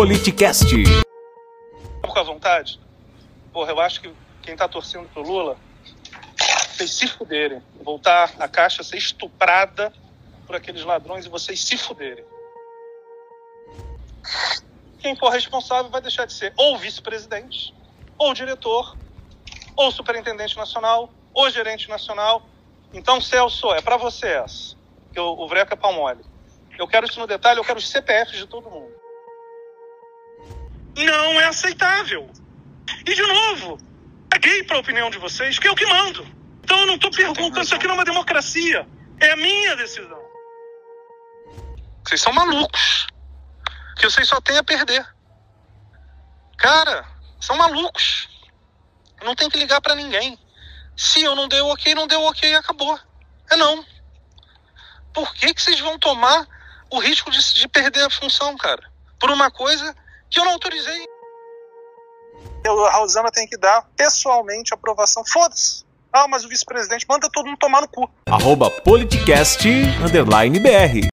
Politicast. com a vontade? Porra, eu acho que quem tá torcendo pro Lula, vocês se fuderem. Voltar a caixa ser estuprada por aqueles ladrões e vocês se fuderem. Quem for responsável vai deixar de ser ou vice-presidente, ou diretor, ou superintendente nacional, ou gerente nacional. Então, Celso, é para você essa. O, o Vreca é Palmole. Eu quero isso no detalhe, eu quero os CPFs de todo mundo. Não é aceitável. E, de novo, caguei para a opinião de vocês, que é o que mando. Então eu não estou perguntando, isso aqui não é uma democracia. É a minha decisão. Vocês são malucos. Que vocês só têm a perder. Cara, são malucos. Não tem que ligar para ninguém. Se eu não dei o ok, não deu ok, acabou. É não. Por que, que vocês vão tomar o risco de, de perder a função, cara? Por uma coisa que eu não autorizei. Eu, a Rosana tem que dar pessoalmente aprovação. Foda-se. Ah, mas o vice-presidente manda todo mundo tomar no cu. Arroba Politicast, underline BR.